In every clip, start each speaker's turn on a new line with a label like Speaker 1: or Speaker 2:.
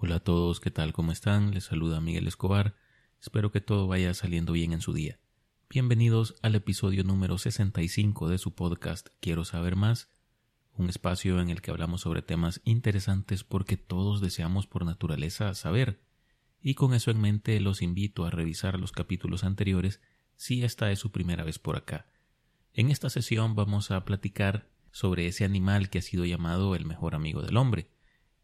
Speaker 1: Hola a todos, ¿qué tal? ¿Cómo están? Les saluda Miguel Escobar. Espero que todo vaya saliendo bien en su día. Bienvenidos al episodio número 65 de su podcast Quiero saber más, un espacio en el que hablamos sobre temas interesantes porque todos deseamos por naturaleza saber. Y con eso en mente los invito a revisar los capítulos anteriores si esta es su primera vez por acá. En esta sesión vamos a platicar sobre ese animal que ha sido llamado el mejor amigo del hombre.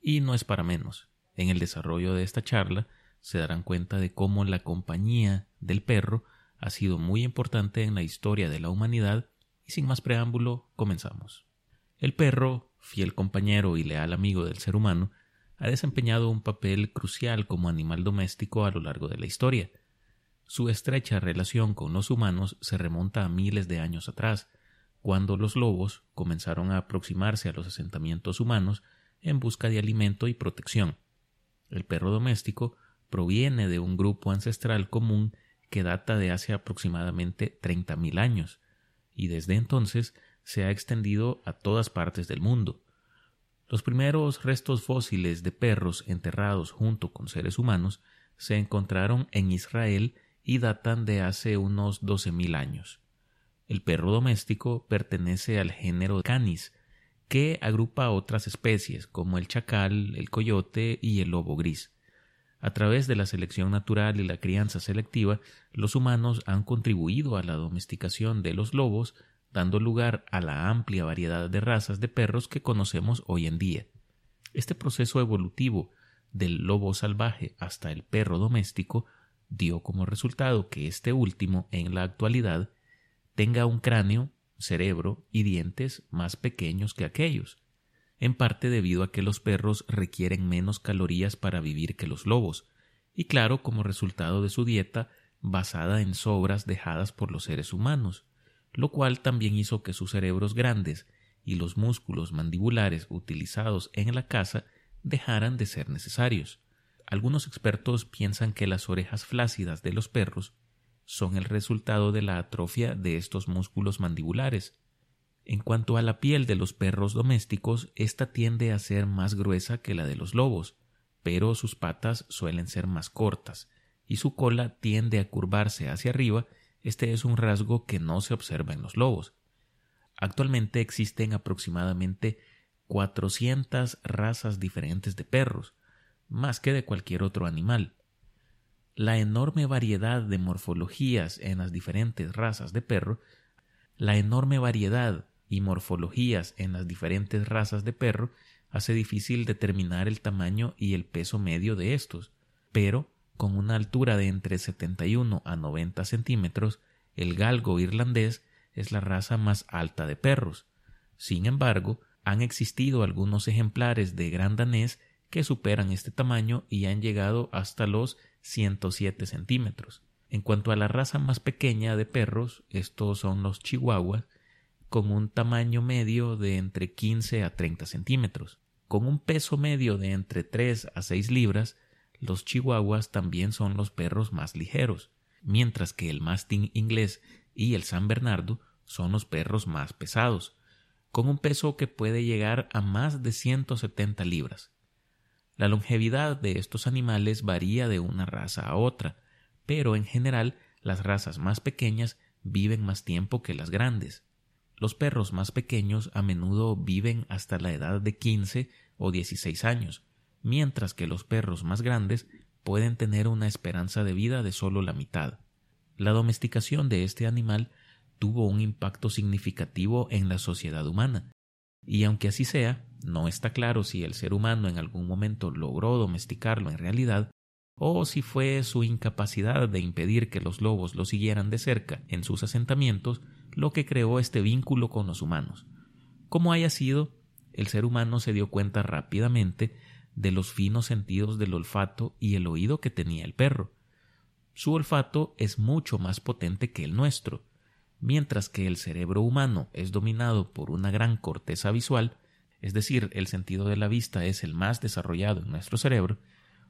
Speaker 1: Y no es para menos. En el desarrollo de esta charla se darán cuenta de cómo la compañía del perro ha sido muy importante en la historia de la humanidad y sin más preámbulo comenzamos. El perro, fiel compañero y leal amigo del ser humano, ha desempeñado un papel crucial como animal doméstico a lo largo de la historia. Su estrecha relación con los humanos se remonta a miles de años atrás, cuando los lobos comenzaron a aproximarse a los asentamientos humanos en busca de alimento y protección. El perro doméstico proviene de un grupo ancestral común que data de hace aproximadamente 30.000 años, y desde entonces se ha extendido a todas partes del mundo. Los primeros restos fósiles de perros enterrados junto con seres humanos se encontraron en Israel y datan de hace unos 12.000 años. El perro doméstico pertenece al género Canis, que agrupa otras especies como el chacal, el coyote y el lobo gris. A través de la selección natural y la crianza selectiva, los humanos han contribuido a la domesticación de los lobos, dando lugar a la amplia variedad de razas de perros que conocemos hoy en día. Este proceso evolutivo del lobo salvaje hasta el perro doméstico dio como resultado que este último, en la actualidad, tenga un cráneo cerebro y dientes más pequeños que aquellos, en parte debido a que los perros requieren menos calorías para vivir que los lobos, y claro como resultado de su dieta basada en sobras dejadas por los seres humanos, lo cual también hizo que sus cerebros grandes y los músculos mandibulares utilizados en la caza dejaran de ser necesarios. Algunos expertos piensan que las orejas flácidas de los perros son el resultado de la atrofia de estos músculos mandibulares. En cuanto a la piel de los perros domésticos, ésta tiende a ser más gruesa que la de los lobos, pero sus patas suelen ser más cortas, y su cola tiende a curvarse hacia arriba, este es un rasgo que no se observa en los lobos. Actualmente existen aproximadamente 400 razas diferentes de perros, más que de cualquier otro animal la enorme variedad de morfologías en las diferentes razas de perro, la enorme variedad y morfologías en las diferentes razas de perro hace difícil determinar el tamaño y el peso medio de estos, pero con una altura de entre 71 a 90 centímetros, el galgo irlandés es la raza más alta de perros. Sin embargo, han existido algunos ejemplares de gran danés que superan este tamaño y han llegado hasta los 107 centímetros. En cuanto a la raza más pequeña de perros, estos son los chihuahuas, con un tamaño medio de entre 15 a 30 centímetros. Con un peso medio de entre 3 a 6 libras, los chihuahuas también son los perros más ligeros, mientras que el mastín inglés y el san bernardo son los perros más pesados, con un peso que puede llegar a más de 170 libras. La longevidad de estos animales varía de una raza a otra, pero en general las razas más pequeñas viven más tiempo que las grandes. Los perros más pequeños a menudo viven hasta la edad de 15 o 16 años, mientras que los perros más grandes pueden tener una esperanza de vida de solo la mitad. La domesticación de este animal tuvo un impacto significativo en la sociedad humana, y aunque así sea, no está claro si el ser humano en algún momento logró domesticarlo en realidad, o si fue su incapacidad de impedir que los lobos lo siguieran de cerca en sus asentamientos lo que creó este vínculo con los humanos. Como haya sido, el ser humano se dio cuenta rápidamente de los finos sentidos del olfato y el oído que tenía el perro. Su olfato es mucho más potente que el nuestro, mientras que el cerebro humano es dominado por una gran corteza visual, es decir, el sentido de la vista es el más desarrollado en nuestro cerebro,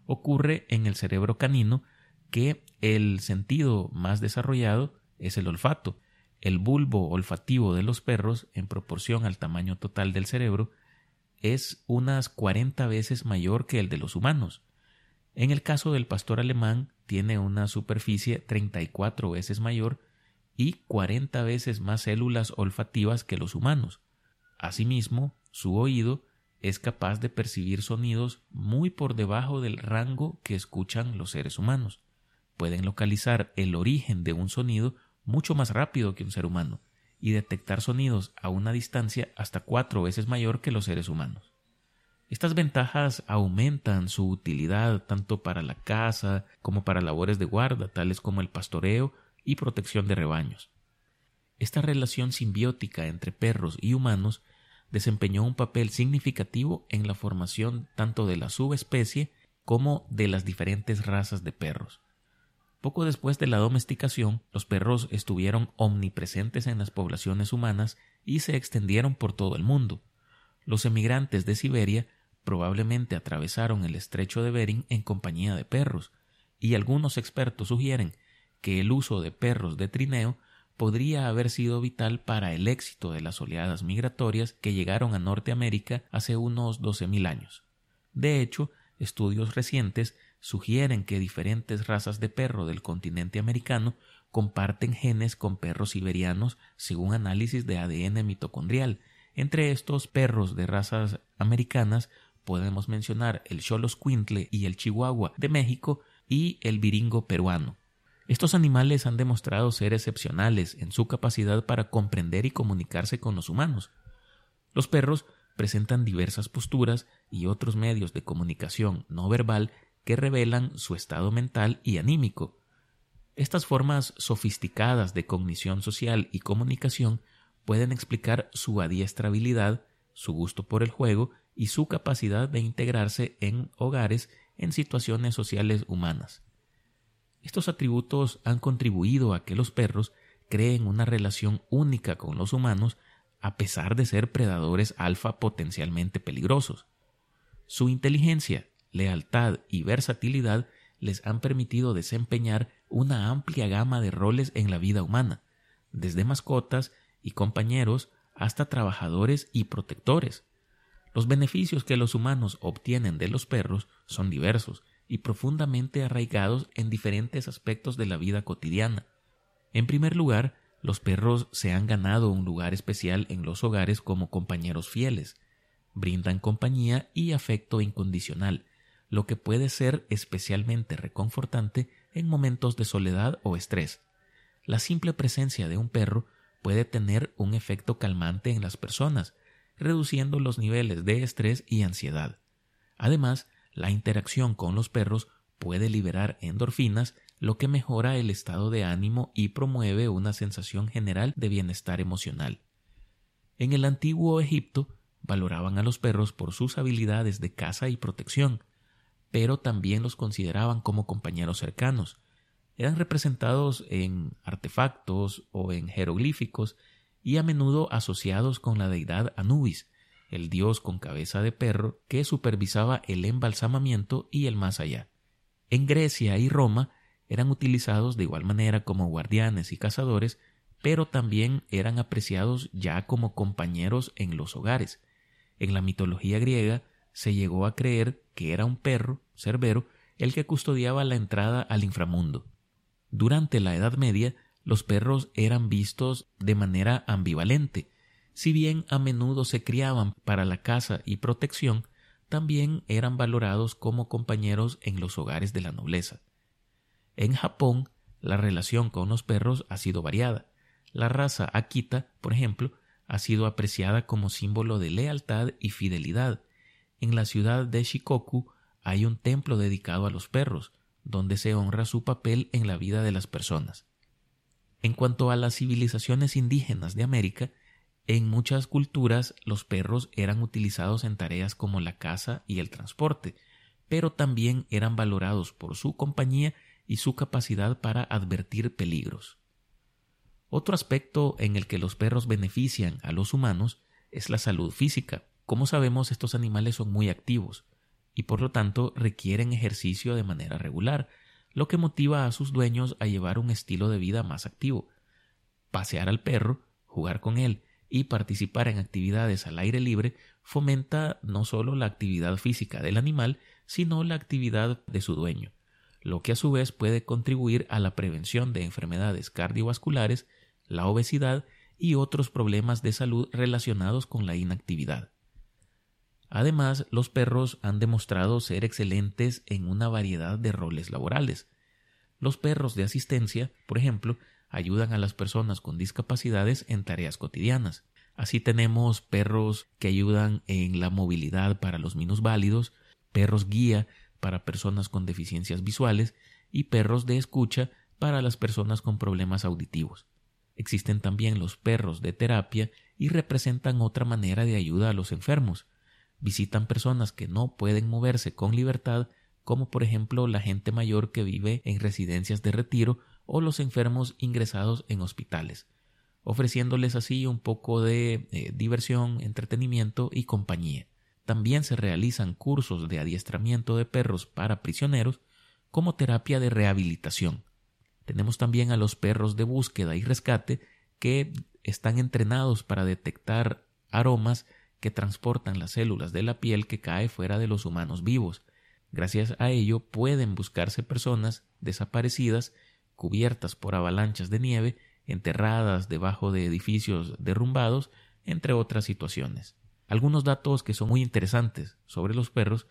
Speaker 1: ocurre en el cerebro canino que el sentido más desarrollado es el olfato. El bulbo olfativo de los perros, en proporción al tamaño total del cerebro, es unas 40 veces mayor que el de los humanos. En el caso del pastor alemán, tiene una superficie 34 veces mayor y 40 veces más células olfativas que los humanos. Asimismo, su oído es capaz de percibir sonidos muy por debajo del rango que escuchan los seres humanos. Pueden localizar el origen de un sonido mucho más rápido que un ser humano y detectar sonidos a una distancia hasta cuatro veces mayor que los seres humanos. Estas ventajas aumentan su utilidad tanto para la caza como para labores de guarda, tales como el pastoreo y protección de rebaños. Esta relación simbiótica entre perros y humanos desempeñó un papel significativo en la formación tanto de la subespecie como de las diferentes razas de perros. Poco después de la domesticación, los perros estuvieron omnipresentes en las poblaciones humanas y se extendieron por todo el mundo. Los emigrantes de Siberia probablemente atravesaron el estrecho de Bering en compañía de perros, y algunos expertos sugieren que el uso de perros de trineo podría haber sido vital para el éxito de las oleadas migratorias que llegaron a Norteamérica hace unos 12.000 años. De hecho, estudios recientes sugieren que diferentes razas de perro del continente americano comparten genes con perros siberianos según análisis de ADN mitocondrial. Entre estos perros de razas americanas podemos mencionar el Xoloscuintle y el Chihuahua de México y el viringo peruano. Estos animales han demostrado ser excepcionales en su capacidad para comprender y comunicarse con los humanos. Los perros presentan diversas posturas y otros medios de comunicación no verbal que revelan su estado mental y anímico. Estas formas sofisticadas de cognición social y comunicación pueden explicar su adiestrabilidad, su gusto por el juego y su capacidad de integrarse en hogares en situaciones sociales humanas. Estos atributos han contribuido a que los perros creen una relación única con los humanos a pesar de ser predadores alfa potencialmente peligrosos. Su inteligencia, lealtad y versatilidad les han permitido desempeñar una amplia gama de roles en la vida humana, desde mascotas y compañeros hasta trabajadores y protectores. Los beneficios que los humanos obtienen de los perros son diversos y profundamente arraigados en diferentes aspectos de la vida cotidiana. En primer lugar, los perros se han ganado un lugar especial en los hogares como compañeros fieles. Brindan compañía y afecto incondicional, lo que puede ser especialmente reconfortante en momentos de soledad o estrés. La simple presencia de un perro puede tener un efecto calmante en las personas, reduciendo los niveles de estrés y ansiedad. Además, la interacción con los perros puede liberar endorfinas, lo que mejora el estado de ánimo y promueve una sensación general de bienestar emocional. En el antiguo Egipto valoraban a los perros por sus habilidades de caza y protección, pero también los consideraban como compañeros cercanos. Eran representados en artefactos o en jeroglíficos y a menudo asociados con la deidad Anubis, el dios con cabeza de perro que supervisaba el embalsamamiento y el más allá. En Grecia y Roma eran utilizados de igual manera como guardianes y cazadores, pero también eran apreciados ya como compañeros en los hogares. En la mitología griega se llegó a creer que era un perro, Cerbero, el que custodiaba la entrada al inframundo. Durante la Edad Media los perros eran vistos de manera ambivalente. Si bien a menudo se criaban para la caza y protección, también eran valorados como compañeros en los hogares de la nobleza. En Japón, la relación con los perros ha sido variada. La raza Akita, por ejemplo, ha sido apreciada como símbolo de lealtad y fidelidad. En la ciudad de Shikoku hay un templo dedicado a los perros, donde se honra su papel en la vida de las personas. En cuanto a las civilizaciones indígenas de América, en muchas culturas los perros eran utilizados en tareas como la caza y el transporte, pero también eran valorados por su compañía y su capacidad para advertir peligros. Otro aspecto en el que los perros benefician a los humanos es la salud física. Como sabemos, estos animales son muy activos y por lo tanto requieren ejercicio de manera regular, lo que motiva a sus dueños a llevar un estilo de vida más activo. Pasear al perro, jugar con él y participar en actividades al aire libre fomenta no solo la actividad física del animal, sino la actividad de su dueño, lo que a su vez puede contribuir a la prevención de enfermedades cardiovasculares, la obesidad y otros problemas de salud relacionados con la inactividad. Además, los perros han demostrado ser excelentes en una variedad de roles laborales. Los perros de asistencia, por ejemplo, ayudan a las personas con discapacidades en tareas cotidianas. Así tenemos perros que ayudan en la movilidad para los minusválidos, perros guía para personas con deficiencias visuales y perros de escucha para las personas con problemas auditivos. Existen también los perros de terapia y representan otra manera de ayuda a los enfermos. Visitan personas que no pueden moverse con libertad, como por ejemplo la gente mayor que vive en residencias de retiro o los enfermos ingresados en hospitales, ofreciéndoles así un poco de eh, diversión, entretenimiento y compañía. También se realizan cursos de adiestramiento de perros para prisioneros como terapia de rehabilitación. Tenemos también a los perros de búsqueda y rescate que están entrenados para detectar aromas que transportan las células de la piel que cae fuera de los humanos vivos. Gracias a ello pueden buscarse personas desaparecidas cubiertas por avalanchas de nieve, enterradas debajo de edificios derrumbados, entre otras situaciones. Algunos datos que son muy interesantes sobre los perros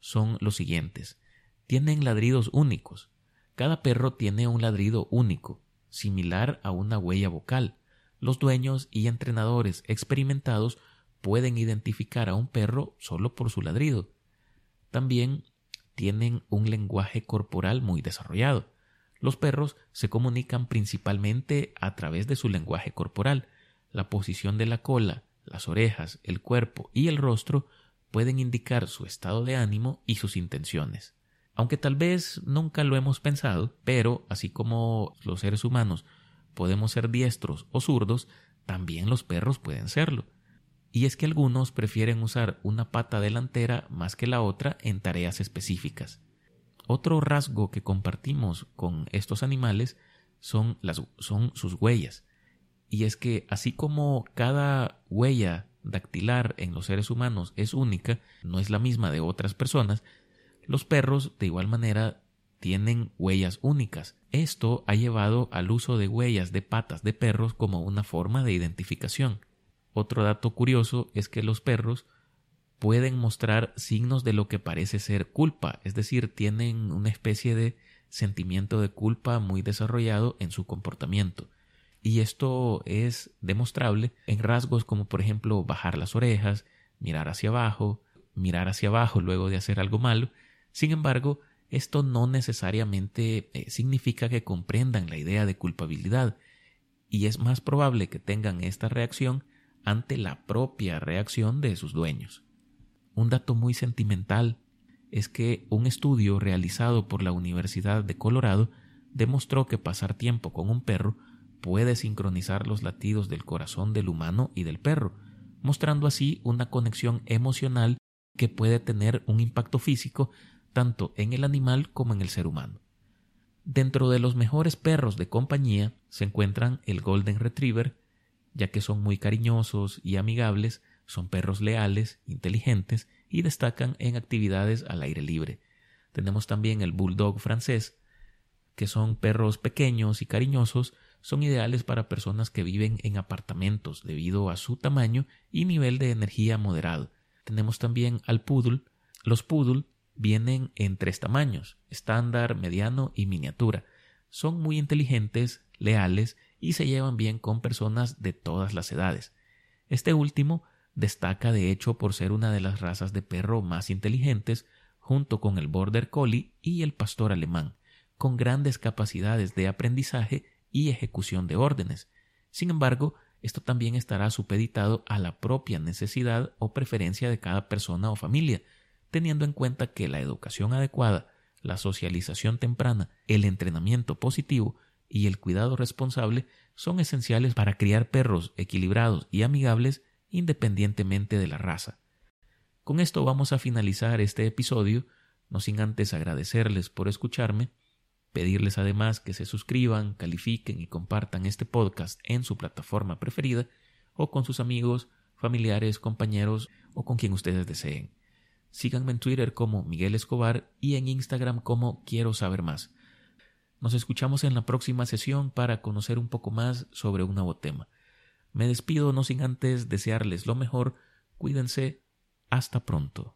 Speaker 1: son los siguientes. Tienen ladridos únicos. Cada perro tiene un ladrido único, similar a una huella vocal. Los dueños y entrenadores experimentados pueden identificar a un perro solo por su ladrido. También tienen un lenguaje corporal muy desarrollado. Los perros se comunican principalmente a través de su lenguaje corporal. La posición de la cola, las orejas, el cuerpo y el rostro pueden indicar su estado de ánimo y sus intenciones. Aunque tal vez nunca lo hemos pensado, pero así como los seres humanos podemos ser diestros o zurdos, también los perros pueden serlo. Y es que algunos prefieren usar una pata delantera más que la otra en tareas específicas. Otro rasgo que compartimos con estos animales son, las, son sus huellas. Y es que así como cada huella dactilar en los seres humanos es única, no es la misma de otras personas, los perros de igual manera tienen huellas únicas. Esto ha llevado al uso de huellas de patas de perros como una forma de identificación. Otro dato curioso es que los perros pueden mostrar signos de lo que parece ser culpa, es decir, tienen una especie de sentimiento de culpa muy desarrollado en su comportamiento. Y esto es demostrable en rasgos como por ejemplo bajar las orejas, mirar hacia abajo, mirar hacia abajo luego de hacer algo malo. Sin embargo, esto no necesariamente eh, significa que comprendan la idea de culpabilidad, y es más probable que tengan esta reacción ante la propia reacción de sus dueños. Un dato muy sentimental es que un estudio realizado por la Universidad de Colorado demostró que pasar tiempo con un perro puede sincronizar los latidos del corazón del humano y del perro, mostrando así una conexión emocional que puede tener un impacto físico tanto en el animal como en el ser humano. Dentro de los mejores perros de compañía se encuentran el Golden Retriever, ya que son muy cariñosos y amigables, son perros leales, inteligentes y destacan en actividades al aire libre. Tenemos también el bulldog francés, que son perros pequeños y cariñosos, son ideales para personas que viven en apartamentos debido a su tamaño y nivel de energía moderado. Tenemos también al poodle. Los poodle vienen en tres tamaños, estándar, mediano y miniatura. Son muy inteligentes, leales y se llevan bien con personas de todas las edades. Este último Destaca de hecho por ser una de las razas de perro más inteligentes, junto con el Border Collie y el Pastor alemán, con grandes capacidades de aprendizaje y ejecución de órdenes. Sin embargo, esto también estará supeditado a la propia necesidad o preferencia de cada persona o familia, teniendo en cuenta que la educación adecuada, la socialización temprana, el entrenamiento positivo y el cuidado responsable son esenciales para criar perros equilibrados y amigables independientemente de la raza. Con esto vamos a finalizar este episodio, no sin antes agradecerles por escucharme, pedirles además que se suscriban, califiquen y compartan este podcast en su plataforma preferida o con sus amigos, familiares, compañeros o con quien ustedes deseen. Síganme en Twitter como Miguel Escobar y en Instagram como Quiero Saber Más. Nos escuchamos en la próxima sesión para conocer un poco más sobre un nuevo tema. Me despido no sin antes desearles lo mejor. Cuídense. Hasta pronto.